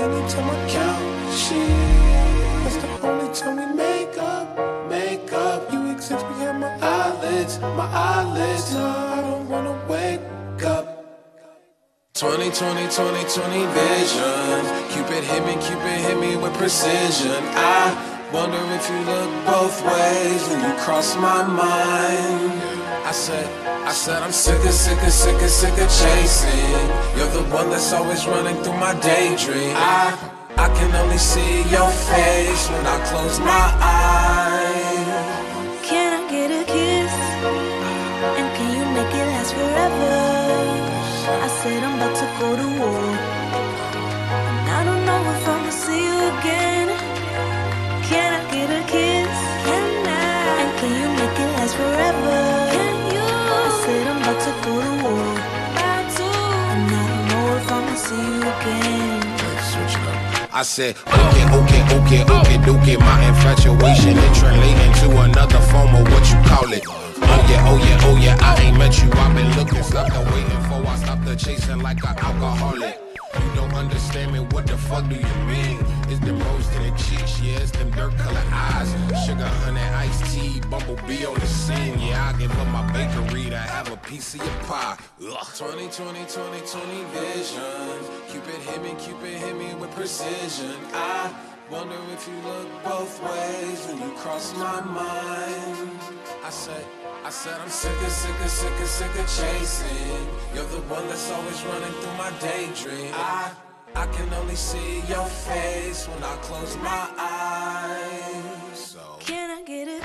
Anytime I count sheep, that's the only time we make up. Make up. You exist behind my eyelids, my eyelids. No, I don't wanna wake up. 20, 20, 20, 20 vision. Cupid hit me, Cupid hit me with precision. I wonder if you look both ways when you cross my mind. I said, I said I'm sick of, sick of, sick of, sick of chasing. You're the one that's always running through my daydream. I, I can only see your face when I close my eyes. Can I get a kiss? And can you make it last forever? I said I'm about to go to war. I said, okay, okay, okay, okay, okay. My infatuation it translating to another form of what you call it. Oh yeah, oh yeah, oh yeah. I ain't met you. I've been looking, stopped the waiting for. I stopped the chasing like an alcoholic. You don't understand me. What the fuck do you mean? It's them rose to the cheeks, yeah. It's them dirt colored eyes. Sugar, honey, iced tea, bumblebee on the scene. Yeah, I give up my bakery to have a piece of your pie. Ugh. 20, 20, 20, 20 vision. Cupid hit me, Cupid hit me with precision. I wonder if you look both ways when you cross my mind. I said, I said I'm sick of, sick of, sick of, sick of chasing. You're the one that's always running through my daydream. I, I can only see your face when I close my eyes. So. Can I get a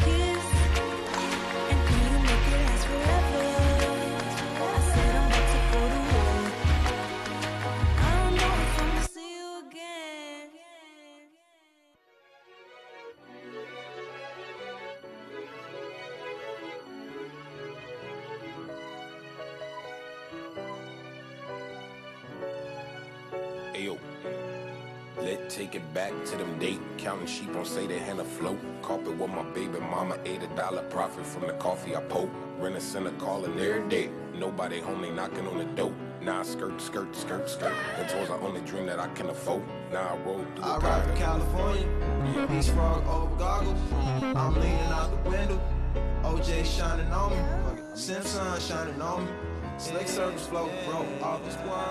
take it back to them date. Counting sheep on say they hand afloat. Carpet with my baby mama. Ate a dollar profit from the coffee I poke. Rent a center calling every day. Nobody home, they knocking on the door. Now I skirt, skirt, skirt, skirt. That was the only dream that I can afford. Now I roll through I the ride garden. to California, beach frog over goggles. I'm leaning out the window, OJ shining on me, Simpson shining on me. Slick circles floating, bro, off this world.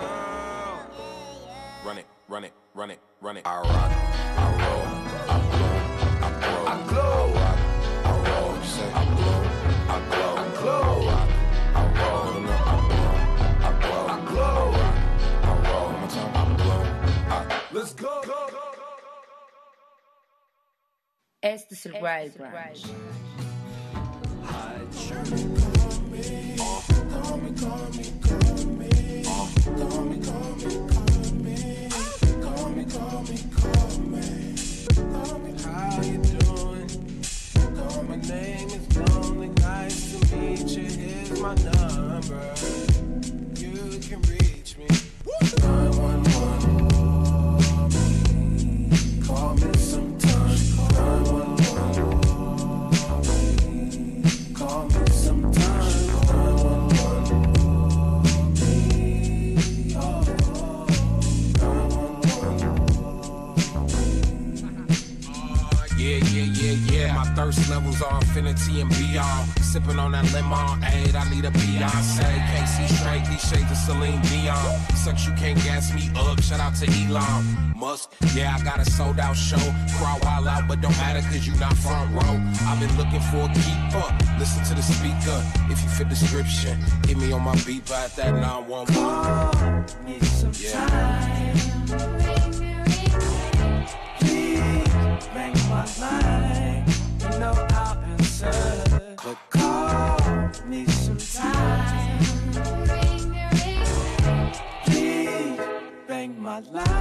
Run it, run it, run it, run it. I rock, I roll, I blow, I grow, I glow. I rock, I roll, you say I blow, I glow, I glow. I rock, I roll, no, I blow, I glow, I glow. I rock, I roll, one more time, I blow, I Let's go. Este es el Wild Branch. How you doing? Call my name is Lonely. Nice to meet you. Here's my number. You can reach me. 911. Thirst levels are infinity and beyond. Sipping on that lemon, aid, I need a Beyonce. Can't see straight, these shades of Celine Dion. Sucks, you can't gas me up. Shout out to Elon Musk. Yeah, I got a sold out show. Crowd wild out, but don't matter cause you not front row. I've been looking for a keeper. Listen to the speaker. If you fit description, hit me on my beat at that 911. Need some Yeah. time. Please make my line. Call me sometime. My line.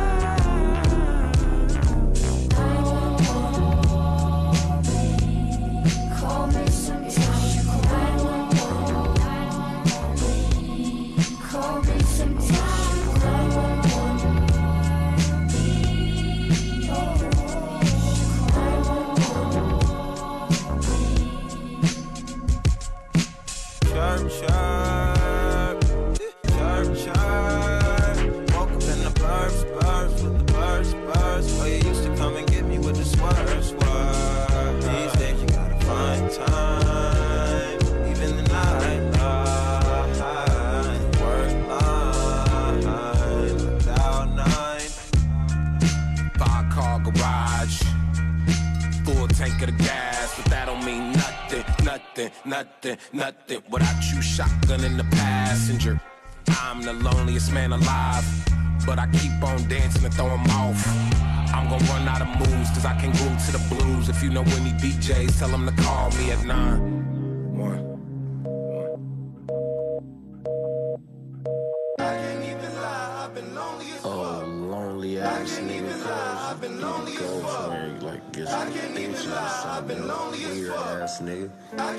Nothing, nothing. Without you, shotgun in the passenger. I'm the loneliest man alive, but I keep on dancing and throw 'em off. I'm gonna run out of moves, cause I can groove to the blues. If you know any DJs, tell them to call me at nine. One. Oh, lonely ass nigga, cuz you need to go somewhere, like get some attention or something. Weird ass nigga. Lonely, lonely, lonely, lonely.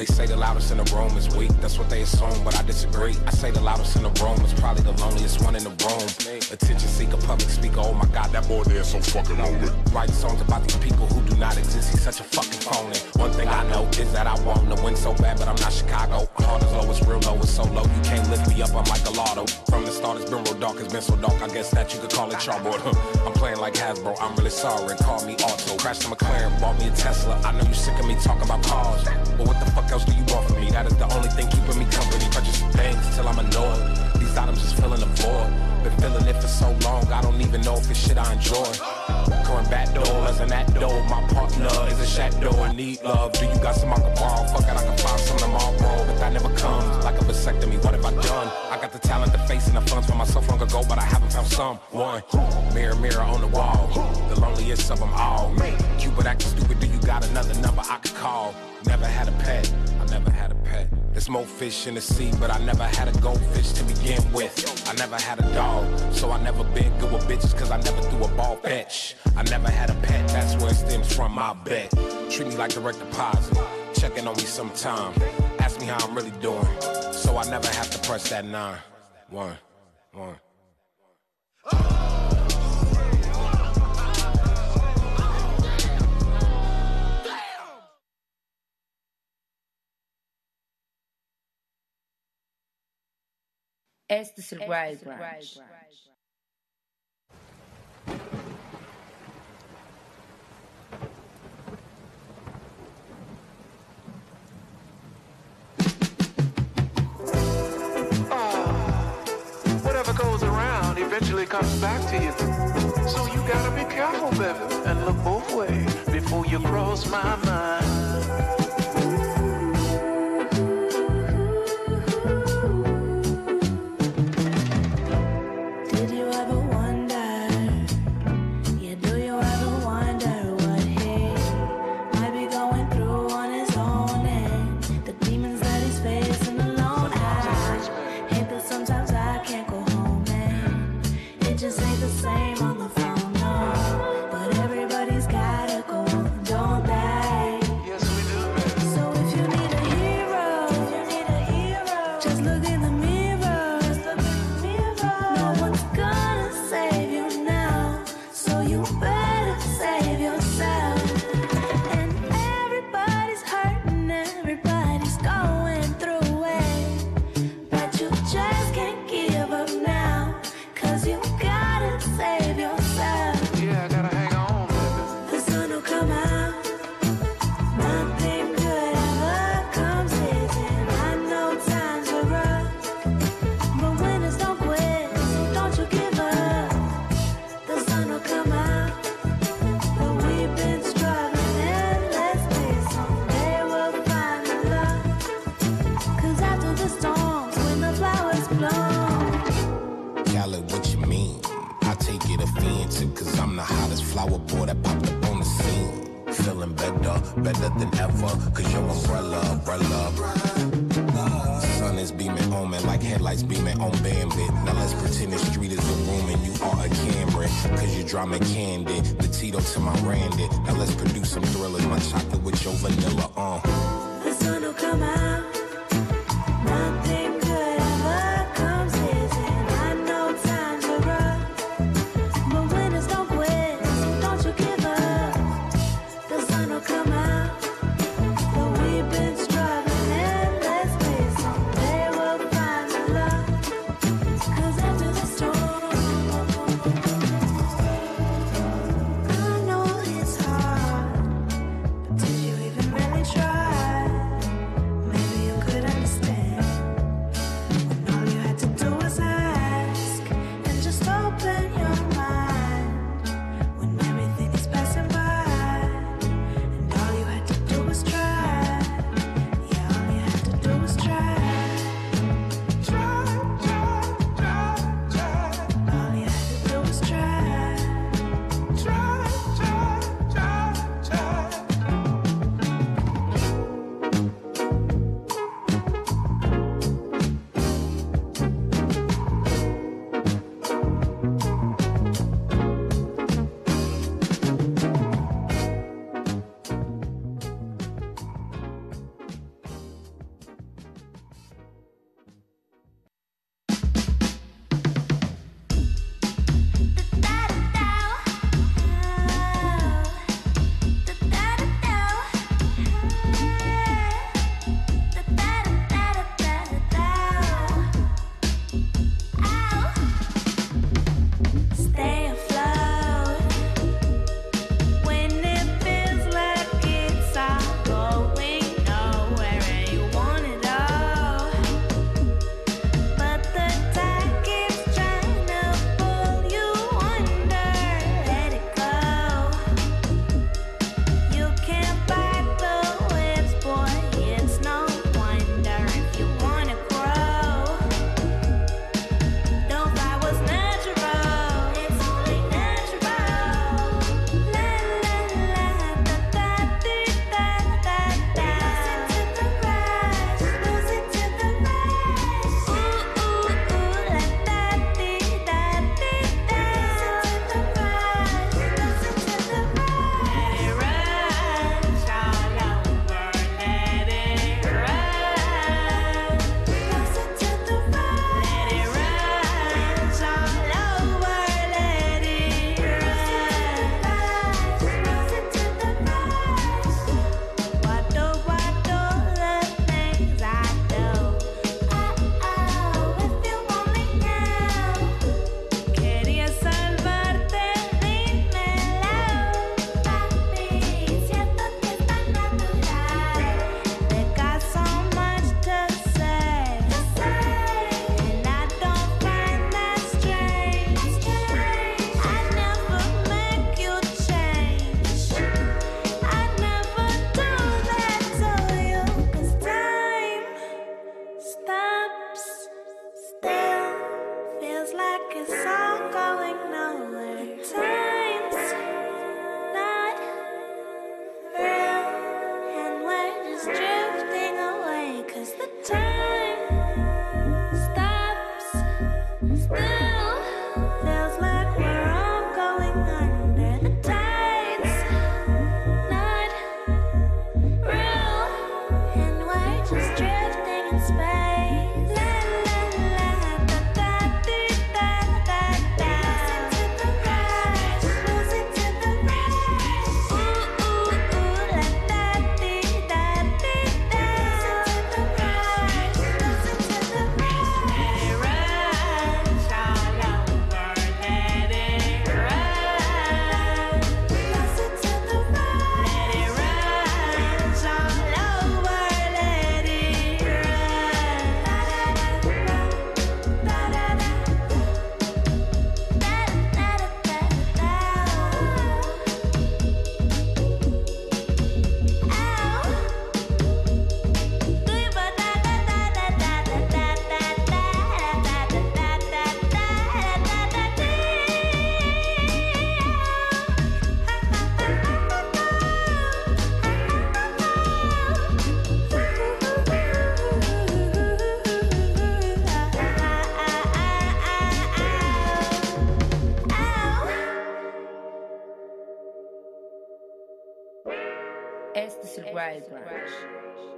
They say the loudest in the room is weak. That's what they assume, but I disagree. I say the loudest in the room is probably the loneliest one in the room. Attention seeker, public speaker. Oh my God, that boy there is so fucking lonely. Writing songs about these people who do not exist. He's such a fucking phony. One thing I know is that I want to win so bad, but I'm not Chicago. Heart is low, it's real low, it's so low. You can't lift me up. I'm like a lotto. From the start, it's been real dark. It's been so dark. I guess that you could call it chalkboard. I'm playing like Hasbro. I'm really sorry. Call me Auto. Crashed a McLaren, bought me a Tesla. I know you sick of me talking about cars, but what the fuck else do you want from me? That is the only thing keeping me company. Purchasing things till I'm annoyed. These items just filling the void. Been feeling it for so long, I don't even know if it's shit I enjoy. Going back and that door, my partner is a shadow. I need love. Do you got some I can borrow? Fuck it, I can find some tomorrow, but that never comes. Like a vasectomy, what have I done? I got the talent, the face, and the funds for myself long ago, but I haven't found someone. Mirror, mirror on the wall, the loneliest of them all. Cupid acting stupid. Do you got another number I could call? Never had a pet. I never had a pet. There's more fish in the sea, but I never had a goldfish to begin with. I never had a dog, so I never been good with bitches, cause I never threw a ball fetch. I never had a pet, that's where it stems from, my bet. Treat me like direct deposit, checking on me sometime. Ask me how I'm really doing, so I never have to press that nine. One, one. Este es el Wild Branch. Ah, whatever goes around eventually comes back to you. So you gotta be careful, baby, and look both ways before you cross my mind. Better, than ever, cause your umbrella, umbrella. Sun is beaming on me like headlights beaming on Bambit. Now let's pretend the street is a room and you are a Cameron. Cause you drama candy, the Tito to my Randy. Now let's produce some thrillers, my chocolate with your vanilla, uh. The sun will come out. Este es el Wild Branch.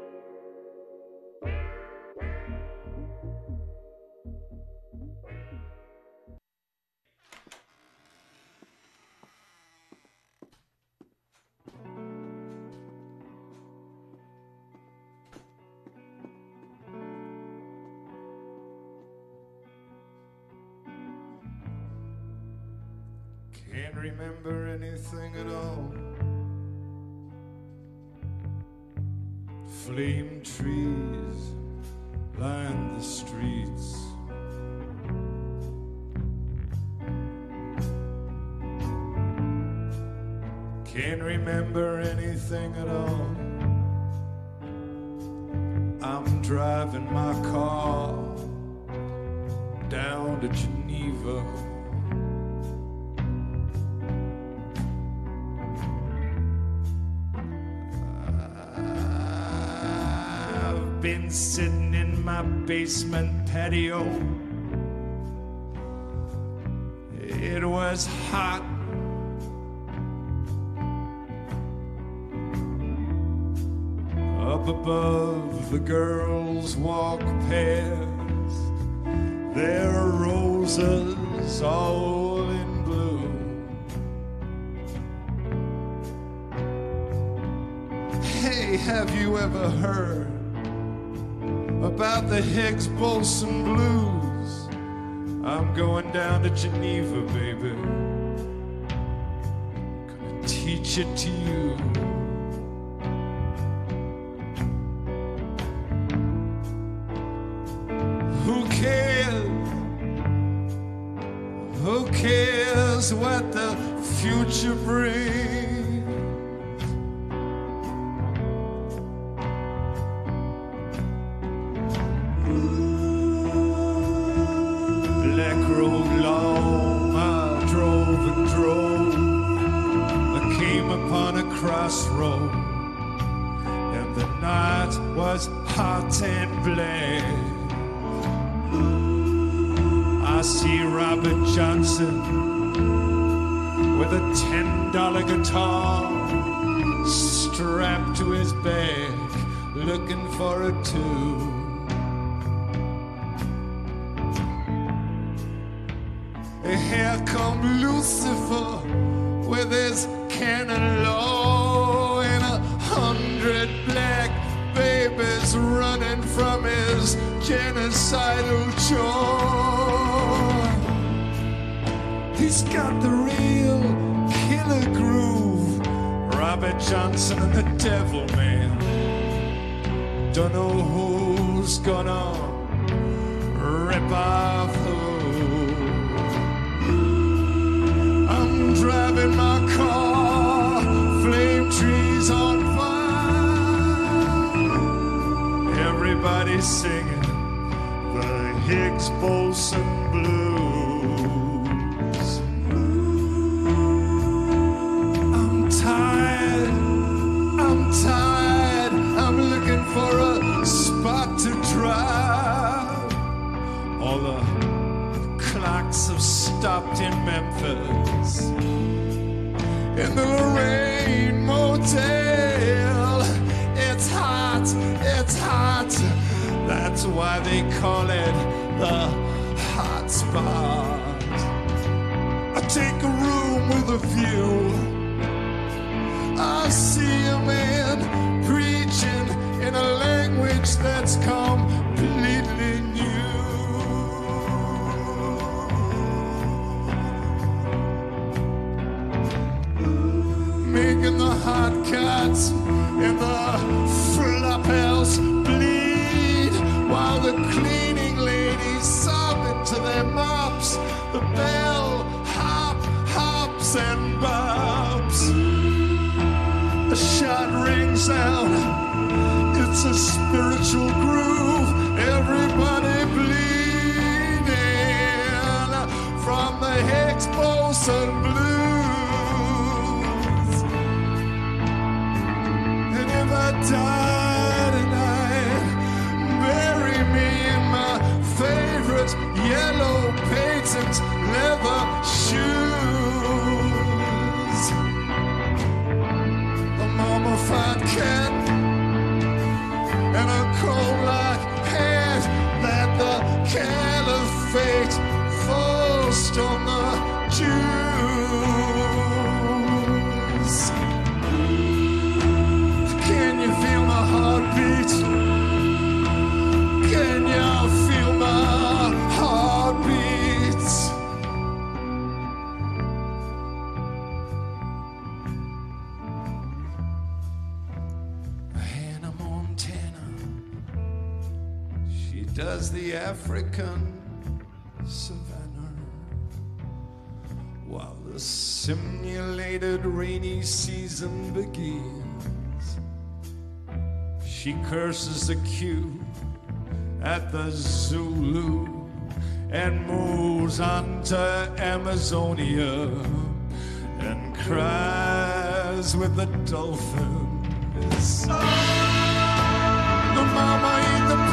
Basement patio. It was hot. Up above, the girls walk past. There are roses all in bloom. Hey, have you ever heard the Higgs boson blues? I'm going down to Geneva, baby. Gonna teach it to you. Ten dollar guitar strapped to his back, looking for a tune. Here come Lucifer with his canon law and a hundred black babies running from his genocidal jaw. He's got the real killer groove. Robert Johnson and the Devil Man. Don't know who's gonna rip off who. I'm driving my car, flame trees on fire. Everybody's singing the Higgs boson stopped in Memphis. In the Lorraine Motel, it's hot, it's hot. That's why they call it the hot spot. I take a room with a view. I see a man preaching in a language that's completely in the house bleed while the cleaning ladies sob into their mops. The bell hop, hops, and bobs. A shot rings out. It's a spiritual groove. Everybody bleeding from the Higgs boson blues. season begins. She curses the queue at the Zulu and moves on to Amazonia and cries with the dolphin. Oh, ah, the mama the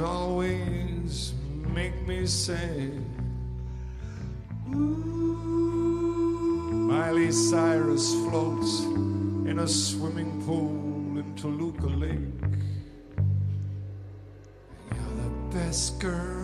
Always make me say, Miley Cyrus floats in a swimming pool in Toluca Lake. You're the best girl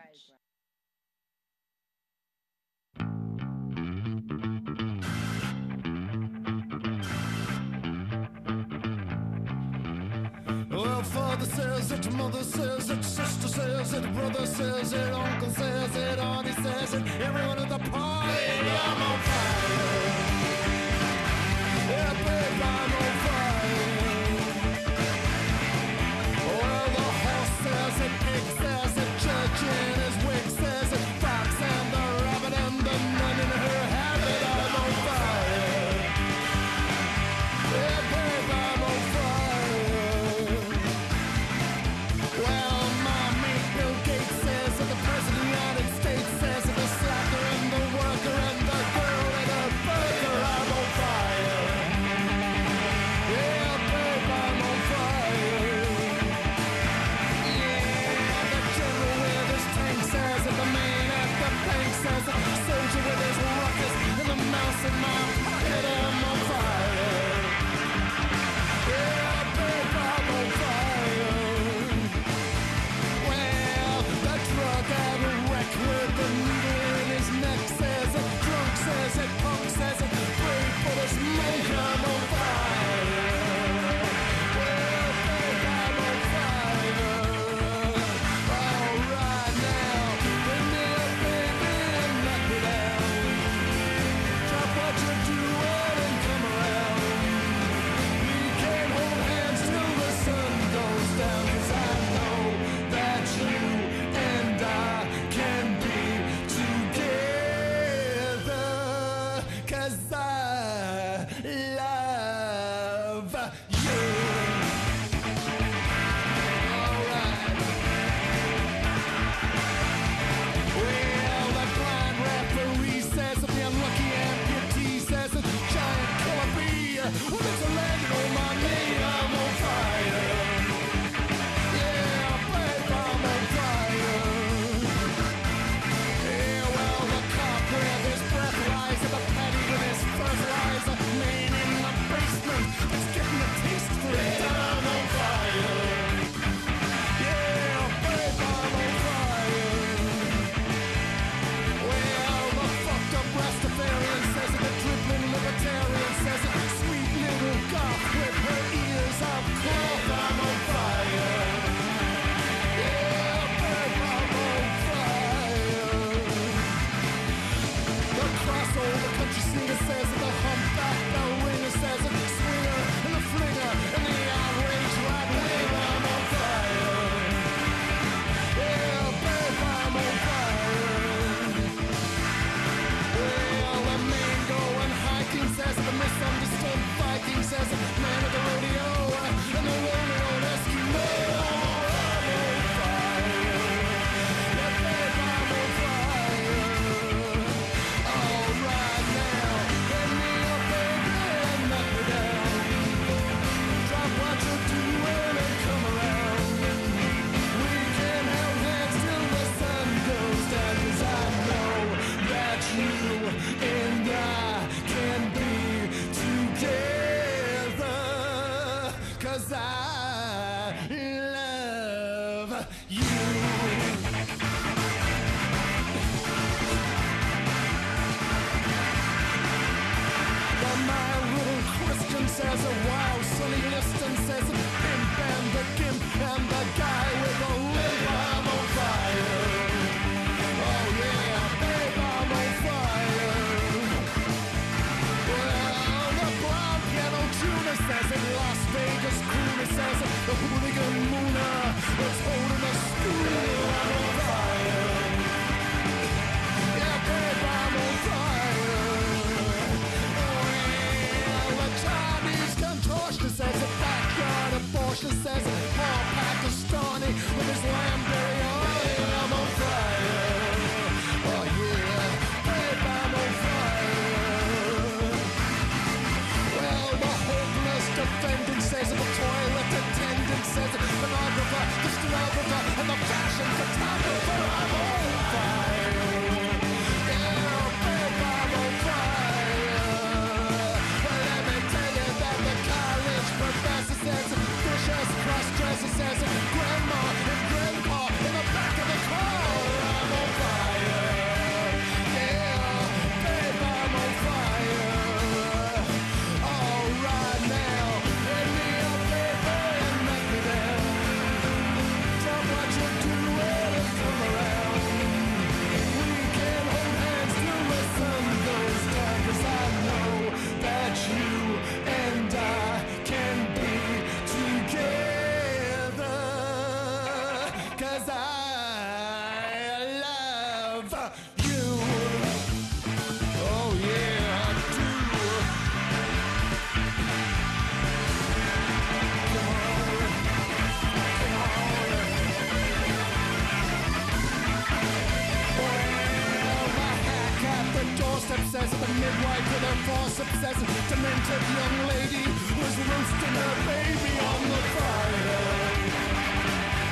obsessed, the midwife with her false obsessed, demented young lady was roasting her baby on the fire.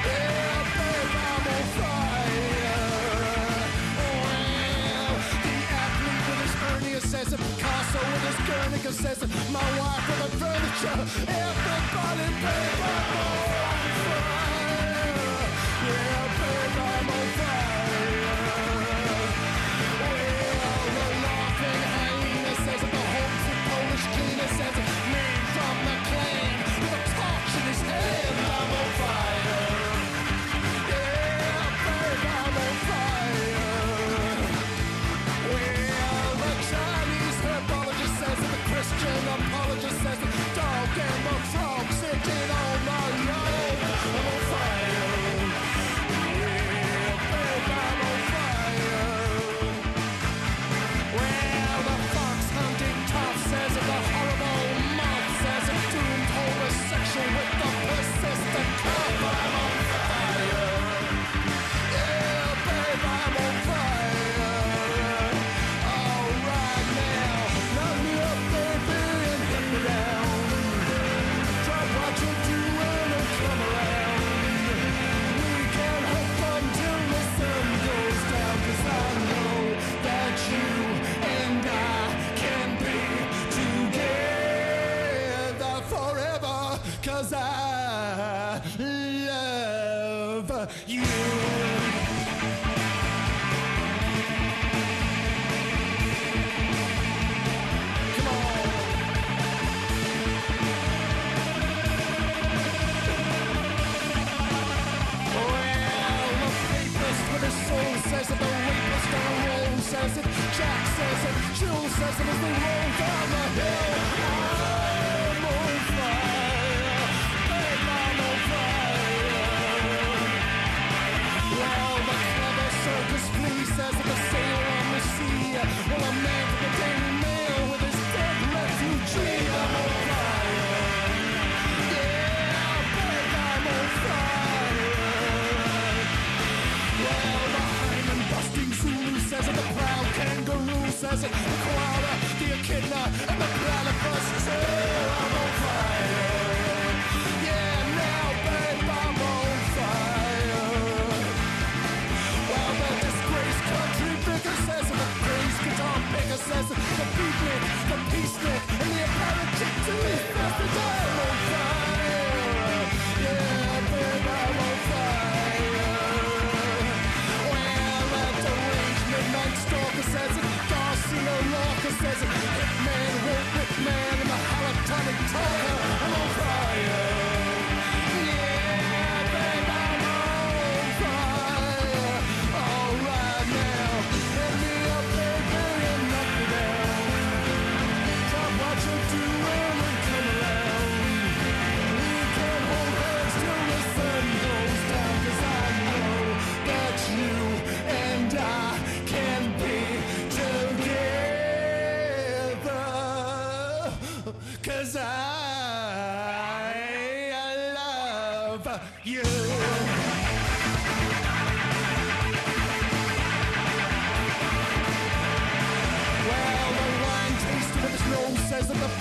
Yeah, babe, I'm on fire. Oh, well, the athlete with his hernia says it, Picasso with his Guernica says it, my wife with her furniture, everybody, babe, I'm. Jack says it. Jules says it. as they roll down the hill I'm I'm Well the clever circus sailor on the sea a man from the Daily Mail with his dead refugee Jesus, the koala, the echidna, and the platypus too. I'm on fire. Yeah, now, babe, I'm on fire. Well, the disgraced country vicar says, the guitar picker says, the beatnik, the peacenik, and the apologetic to his There's a hitman, rope man, and a halotonic toy.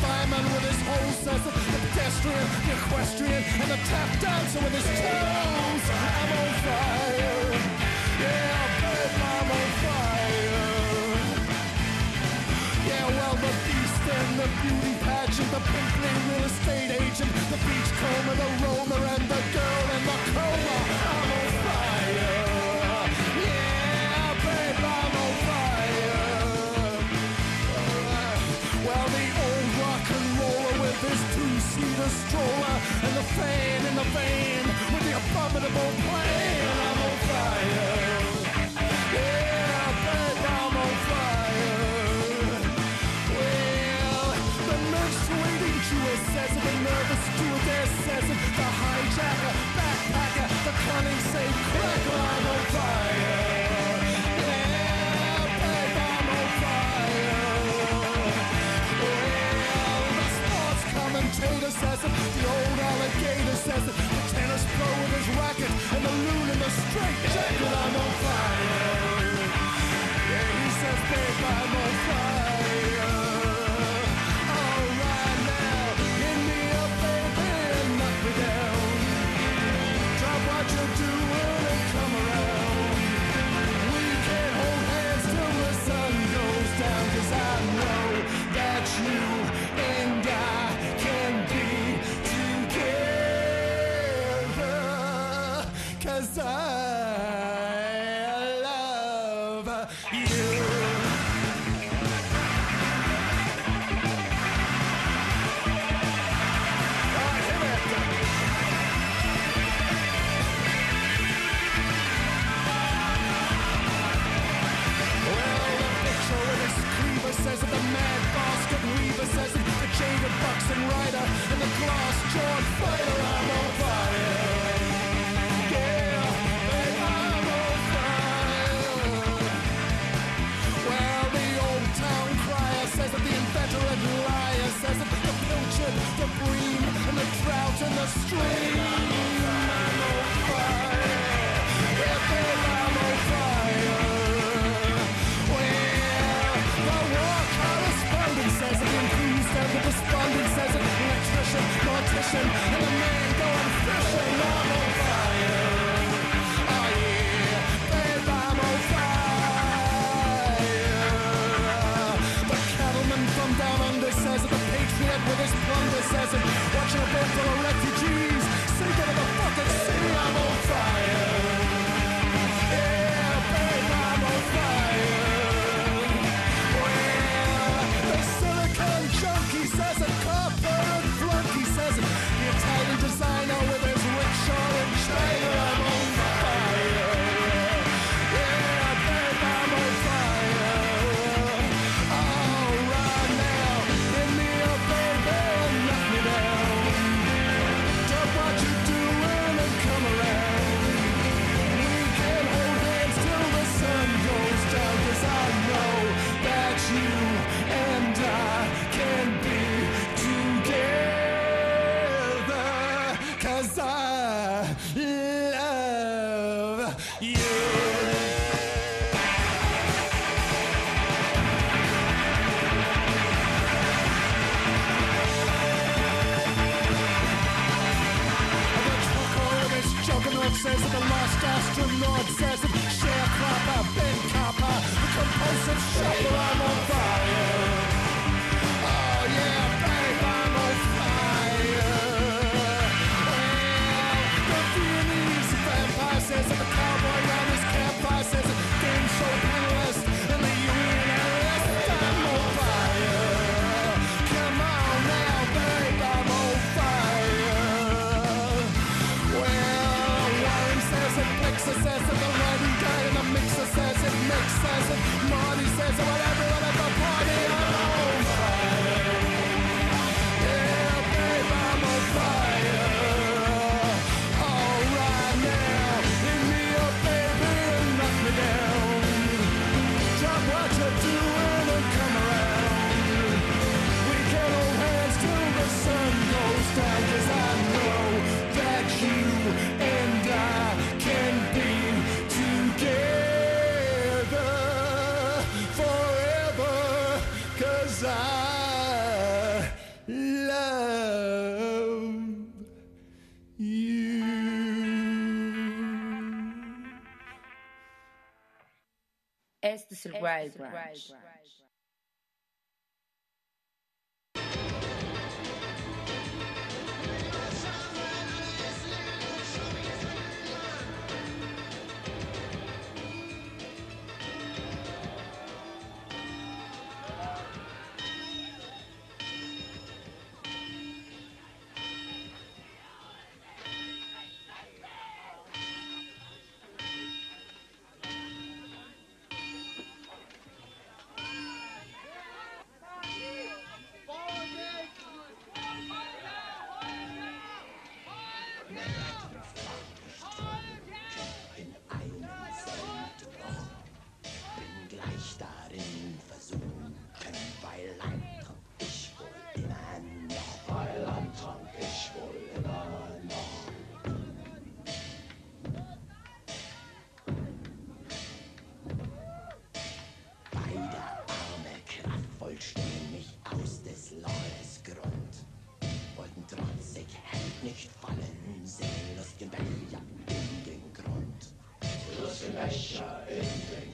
fireman with his the pedestrian, the equestrian, and the tap dancer with his toes. I'm on fire. Yeah, babe, I'm on fire. Yeah, well, the beast and the beauty pageant, the pimpling real estate agent, the beachcomber, the roamer, and the girl in the coma. I'm on the stroller and the fan in the van with the abominable plan. I'm on fire. Yeah, I'm on fire. Well, the to the nervous the hijacker, backpacker, the cunning safe cracker. I'm on fire. potato says it, the old alligator says it, the tennis pro with his racket, and the loon in the straight jacket. I'm on fire. Yeah, he says, babe, I'm on fire. The Lord says survive branch. nicht fallen, sehe Lust und Becher in den Grund. Lust und Becher in den Grund.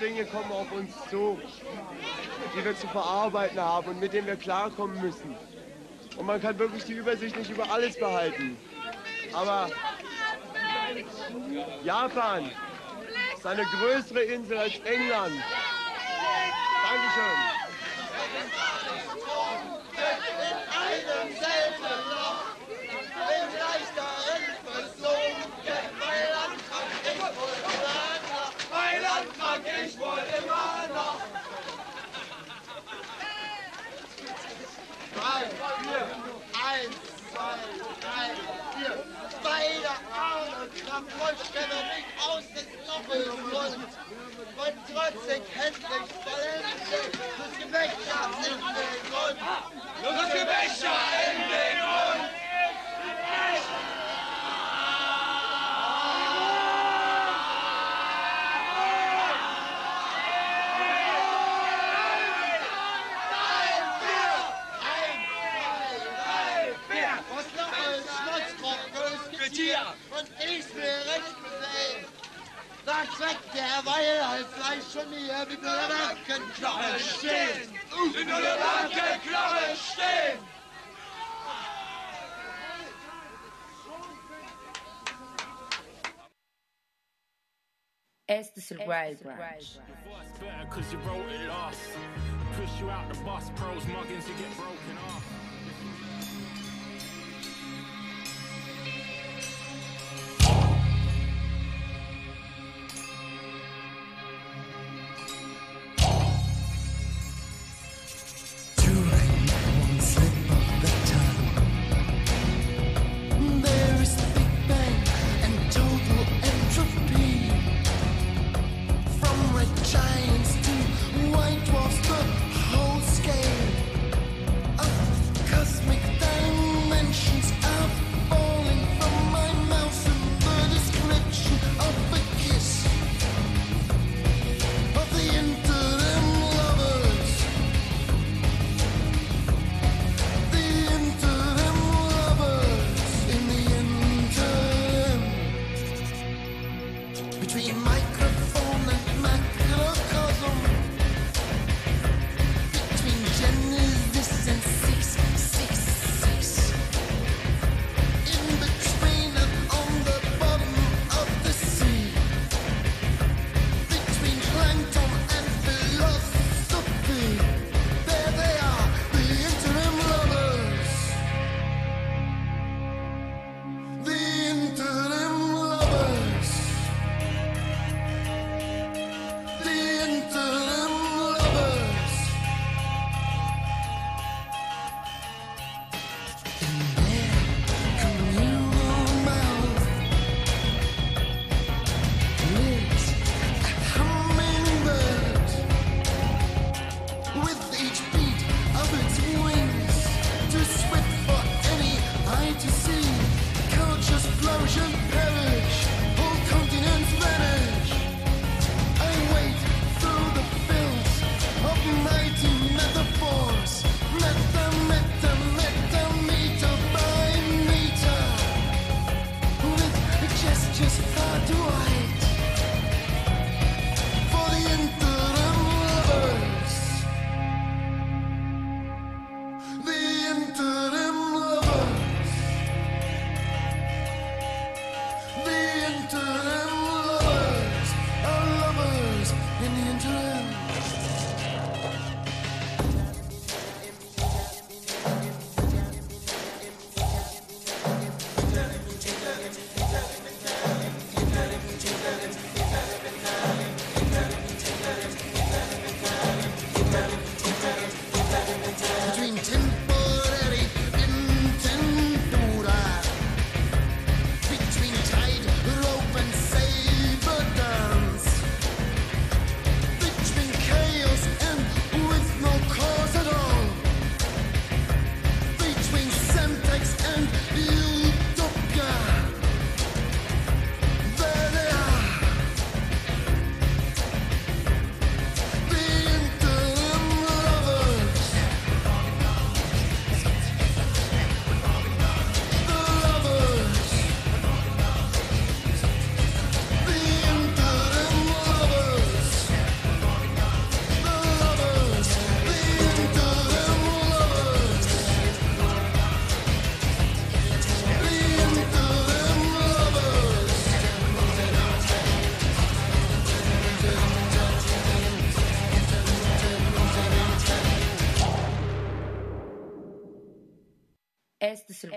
Dinge kommen auf uns zu, die wir zu verarbeiten haben und mit denen wir klarkommen müssen. Und man kann wirklich die Übersicht nicht über alles behalten. Aber Japan ist eine größere Insel als England. trotzig, hässlich, voll Knarre stehen! In der Lage Knarre stehen! It's the survival branch. Push you out the bus, pros muggins, you get broken off.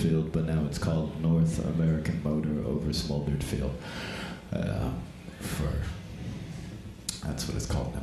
Field, but now it's called North American Motor over Smoldered Field. Uh, for that's what it's called now.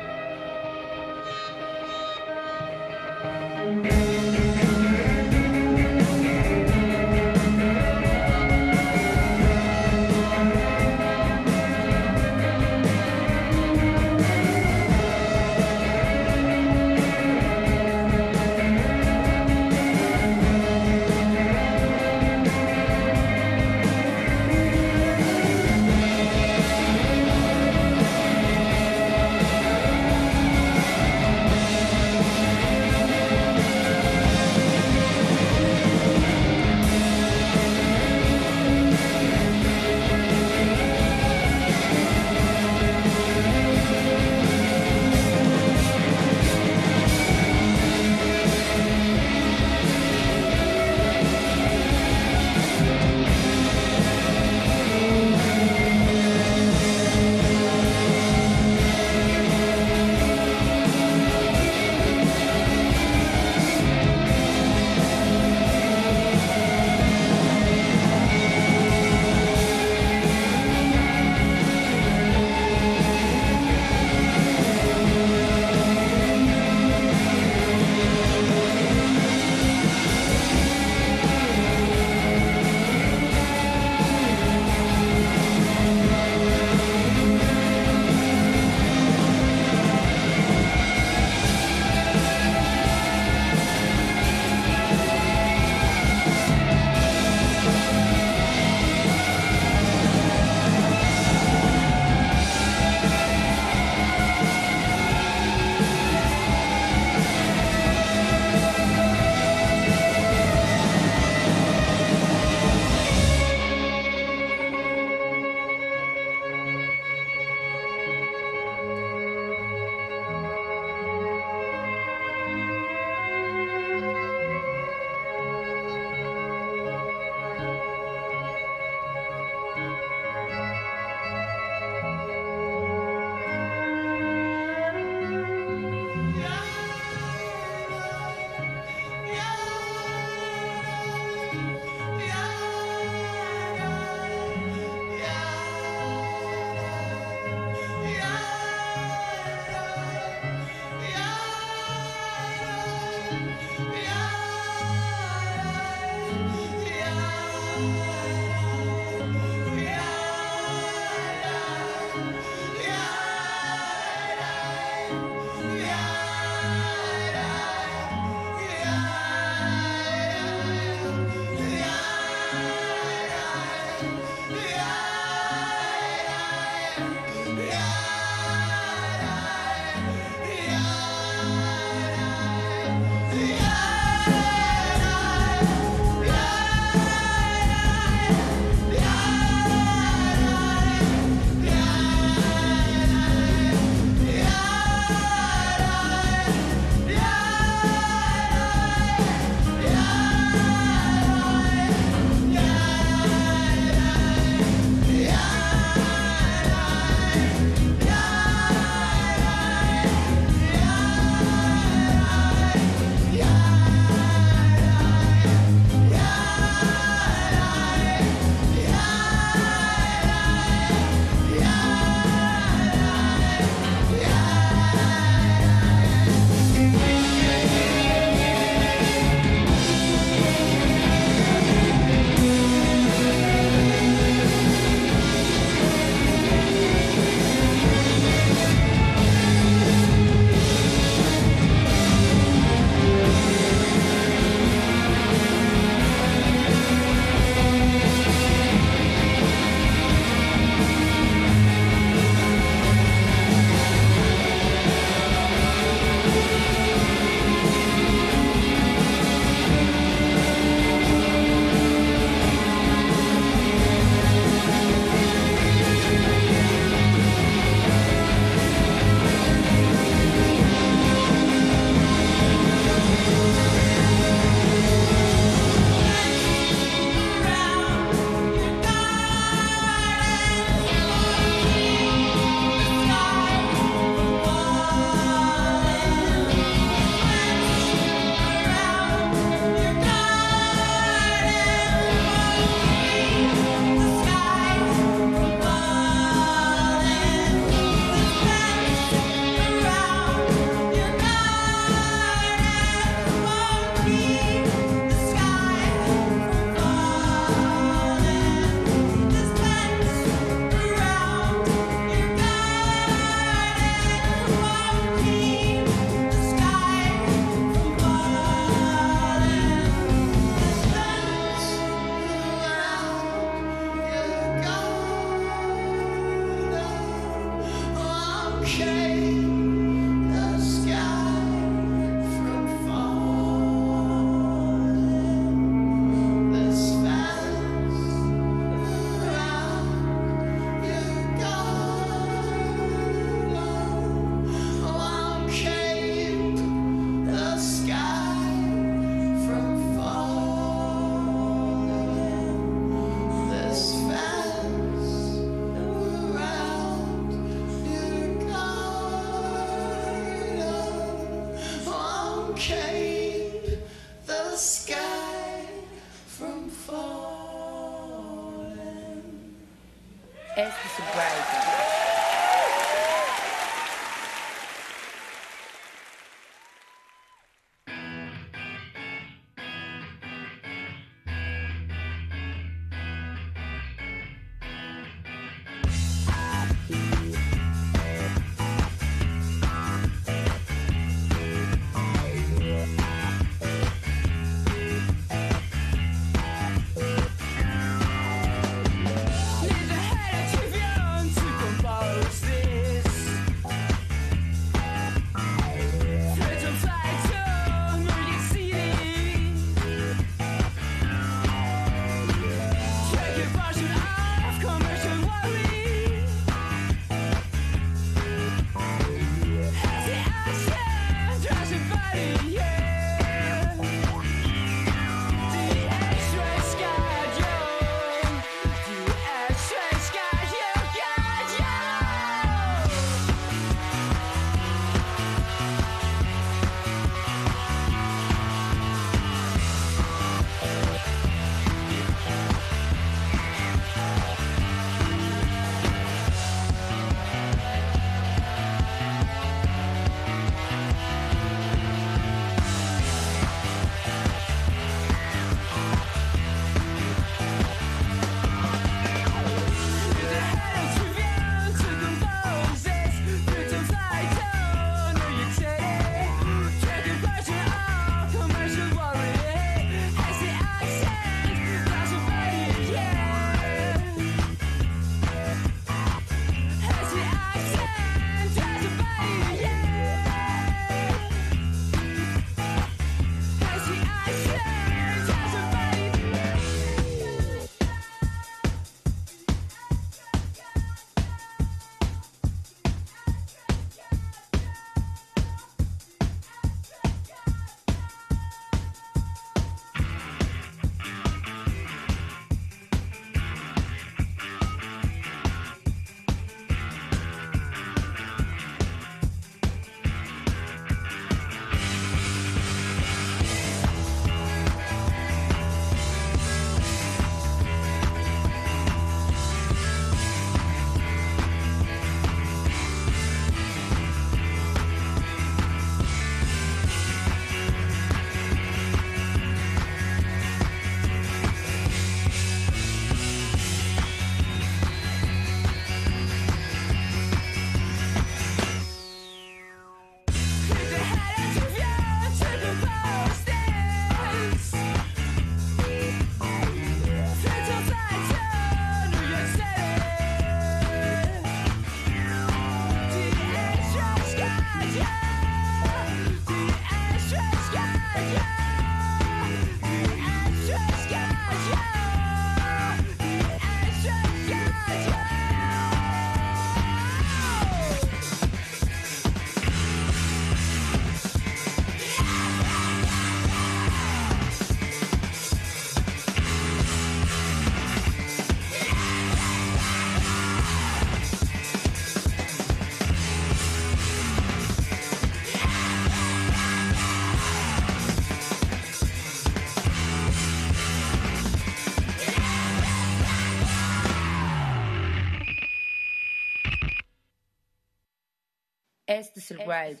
El Wild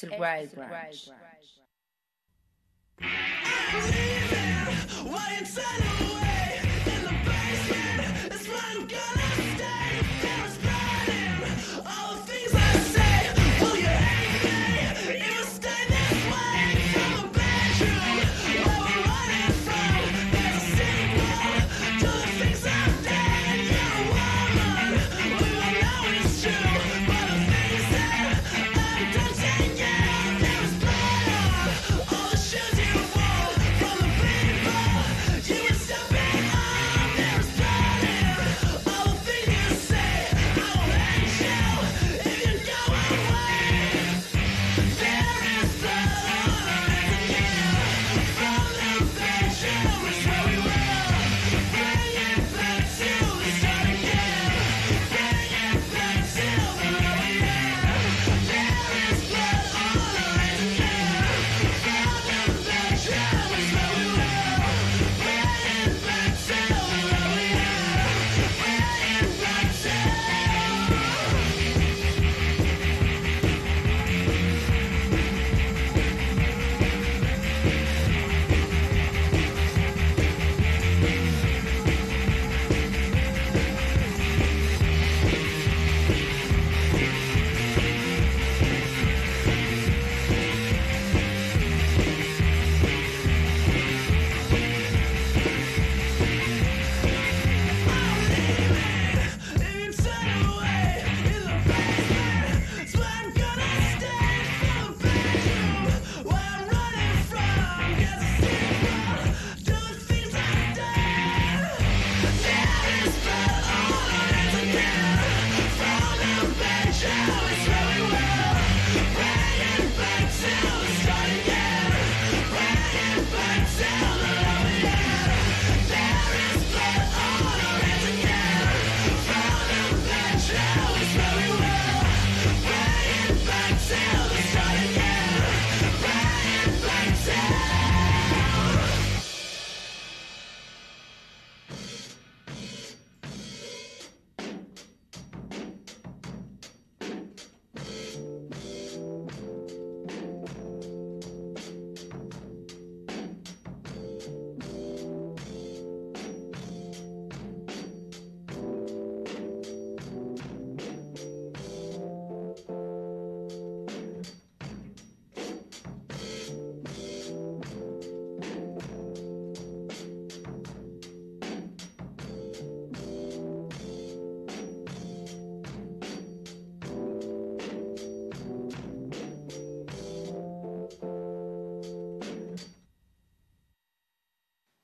Este es el Wild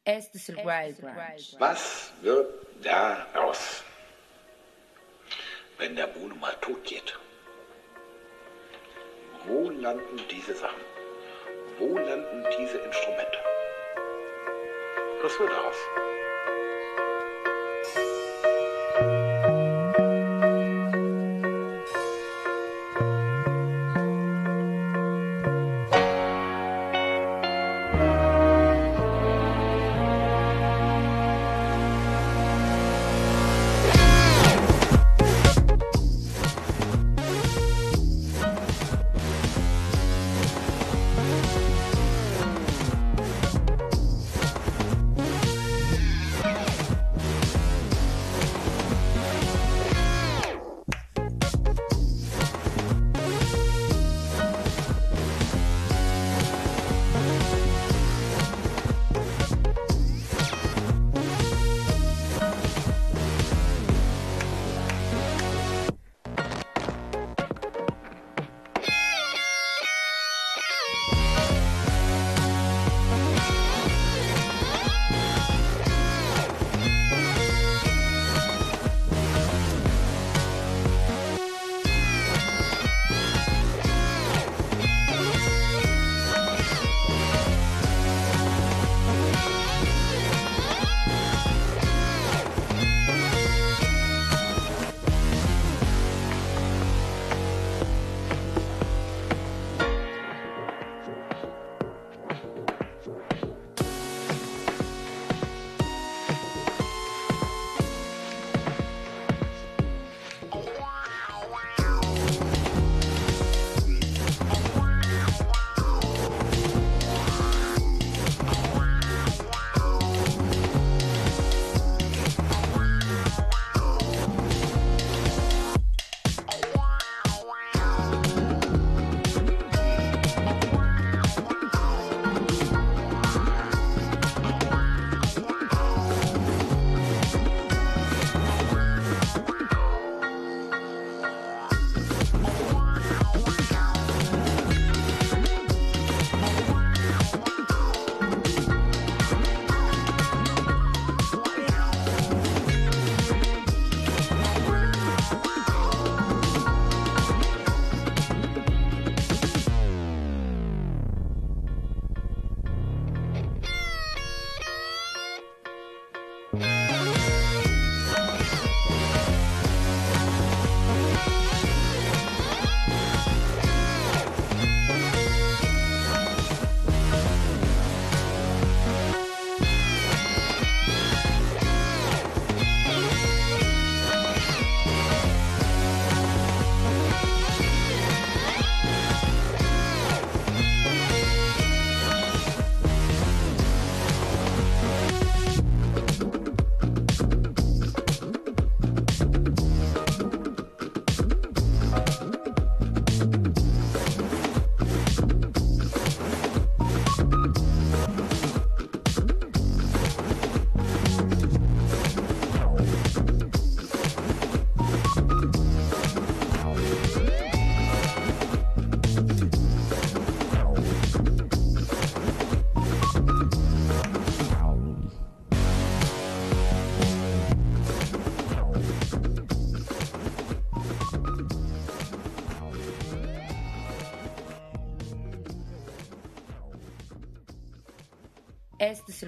El Wild Branch. Was wird daraus, wenn der Buhne mal tot geht? Wo landen diese Sachen? Wo landen diese Instrumente? Was wird daraus?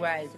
Los